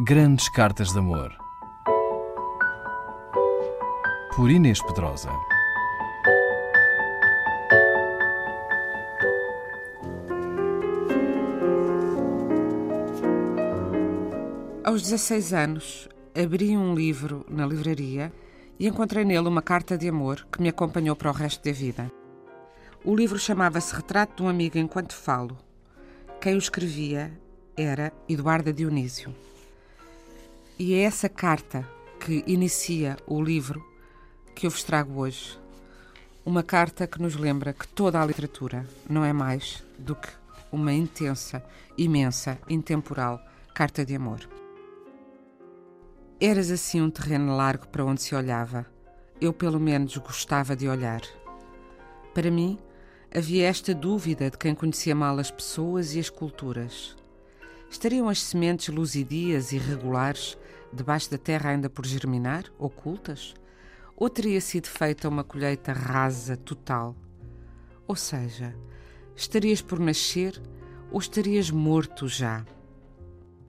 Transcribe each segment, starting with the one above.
Grandes Cartas de Amor. Por Inês Pedrosa. Aos 16 anos, abri um livro na livraria e encontrei nele uma carta de amor que me acompanhou para o resto da vida. O livro chamava-se Retrato de um Amigo Enquanto Falo. Quem o escrevia era Eduarda Dionísio. E é essa carta que inicia o livro que eu vos trago hoje. Uma carta que nos lembra que toda a literatura não é mais do que uma intensa, imensa, intemporal carta de amor. Eras assim um terreno largo para onde se olhava. Eu, pelo menos, gostava de olhar. Para mim, havia esta dúvida de quem conhecia mal as pessoas e as culturas. Estariam as sementes luzidias e regulares debaixo da terra ainda por germinar, ocultas? Ou teria sido feita uma colheita rasa, total? Ou seja, estarias por nascer ou estarias morto já?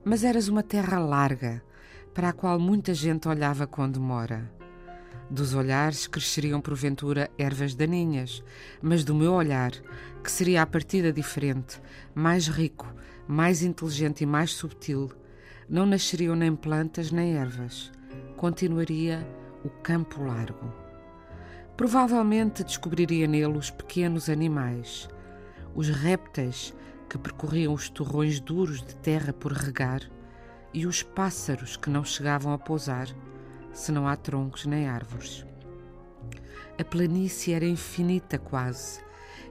Mas eras uma terra larga, para a qual muita gente olhava com demora. Dos olhares cresceriam porventura ervas daninhas, mas do meu olhar, que seria a partida diferente, mais rico, mais inteligente e mais subtil, não nasceriam nem plantas nem ervas. Continuaria o campo largo. Provavelmente descobriria nele os pequenos animais, os répteis que percorriam os torrões duros de terra por regar e os pássaros que não chegavam a pousar, se não há troncos nem árvores. A planície era infinita quase,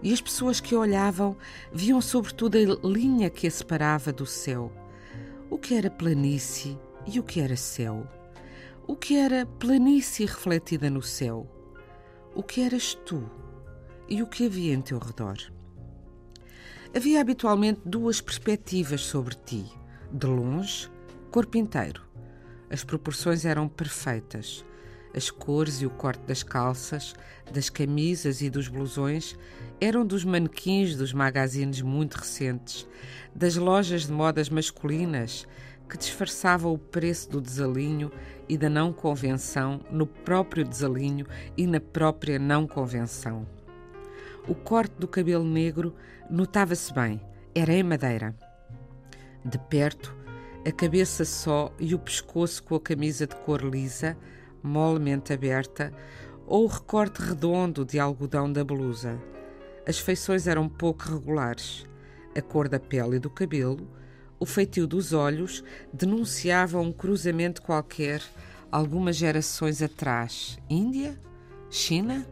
e as pessoas que olhavam viam sobretudo a linha que a separava do céu. O que era planície e o que era céu? O que era planície refletida no céu? O que eras tu e o que havia em teu redor? Havia habitualmente duas perspectivas sobre ti, de longe corpo inteiro. As proporções eram perfeitas. As cores e o corte das calças, das camisas e dos blusões eram dos manequins dos magazines muito recentes, das lojas de modas masculinas que disfarçavam o preço do desalinho e da não convenção no próprio desalinho e na própria não convenção. O corte do cabelo negro notava-se bem, era em madeira. De perto, a cabeça só e o pescoço com a camisa de cor lisa, molemente aberta, ou o recorte redondo de algodão da blusa. As feições eram pouco regulares. A cor da pele e do cabelo, o feitio dos olhos denunciavam um cruzamento qualquer algumas gerações atrás. Índia? China?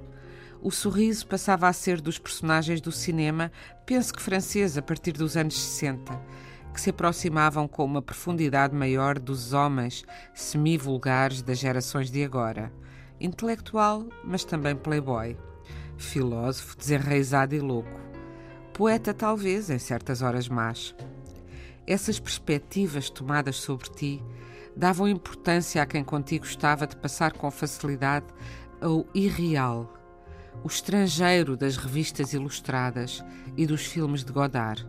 O sorriso passava a ser dos personagens do cinema, penso que francês, a partir dos anos 60 que se aproximavam com uma profundidade maior dos homens semi-vulgares das gerações de agora. Intelectual, mas também playboy. Filósofo, desenraizado e louco. Poeta, talvez, em certas horas más. Essas perspectivas tomadas sobre ti davam importância a quem contigo estava de passar com facilidade ao irreal, o estrangeiro das revistas ilustradas e dos filmes de Godard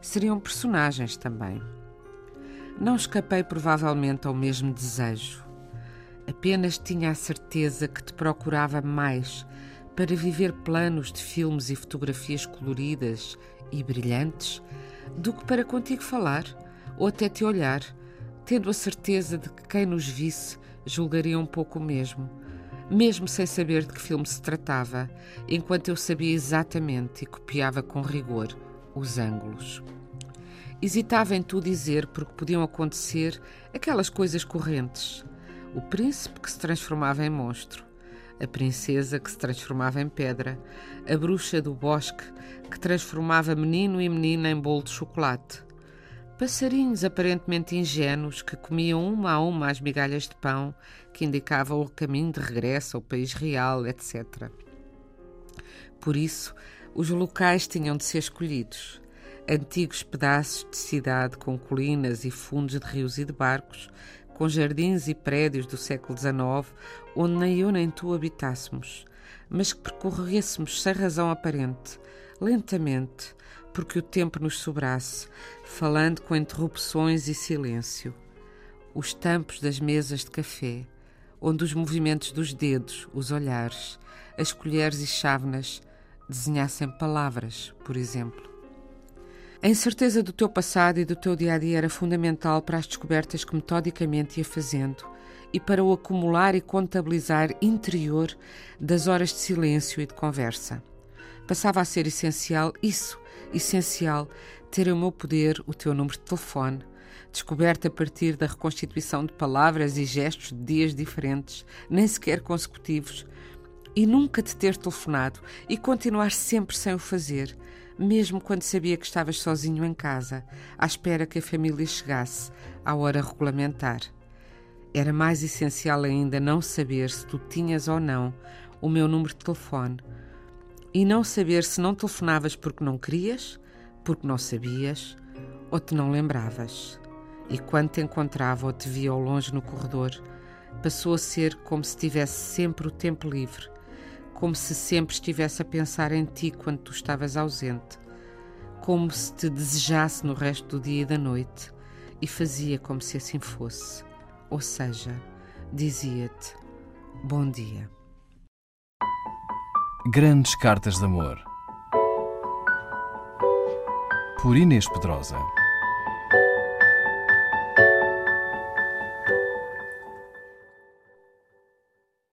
seriam personagens também. Não escapei provavelmente ao mesmo desejo. Apenas tinha a certeza que te procurava mais para viver planos de filmes e fotografias coloridas e brilhantes do que para contigo falar ou até te olhar, tendo a certeza de que quem nos visse julgaria um pouco o mesmo, mesmo sem saber de que filme se tratava, enquanto eu sabia exatamente e copiava com rigor os ângulos. Hesitava em tu dizer porque podiam acontecer aquelas coisas correntes. O príncipe que se transformava em monstro, a princesa que se transformava em pedra, a bruxa do bosque que transformava menino e menina em bolo de chocolate, passarinhos aparentemente ingênuos que comiam uma a uma as migalhas de pão que indicavam o caminho de regresso ao país real, etc. Por isso, os locais tinham de ser escolhidos. Antigos pedaços de cidade com colinas e fundos de rios e de barcos, com jardins e prédios do século XIX, onde nem eu nem tu habitássemos, mas que percorrêssemos sem razão aparente, lentamente, porque o tempo nos sobrasse, falando com interrupções e silêncio. os tampos das mesas de café, onde os movimentos dos dedos, os olhares, as colheres e chávenas desenhassem palavras, por exemplo. A incerteza do teu passado e do teu dia a dia era fundamental para as descobertas que metodicamente ia fazendo e para o acumular e contabilizar interior das horas de silêncio e de conversa. Passava a ser essencial isso, essencial, ter o meu poder, o teu número de telefone, descoberto a partir da reconstituição de palavras e gestos de dias diferentes, nem sequer consecutivos, e nunca te ter telefonado e continuar sempre sem o fazer, mesmo quando sabia que estavas sozinho em casa, à espera que a família chegasse à hora regulamentar. Era mais essencial ainda não saber se tu tinhas ou não o meu número de telefone e não saber se não telefonavas porque não querias, porque não sabias ou te não lembravas. E quando te encontrava ou te via ao longe no corredor, passou a ser como se tivesse sempre o tempo livre, como se sempre estivesse a pensar em ti quando tu estavas ausente, como se te desejasse no resto do dia e da noite, e fazia como se assim fosse. Ou seja, dizia-te: Bom dia. Grandes Cartas de Amor. Por Inês Pedrosa.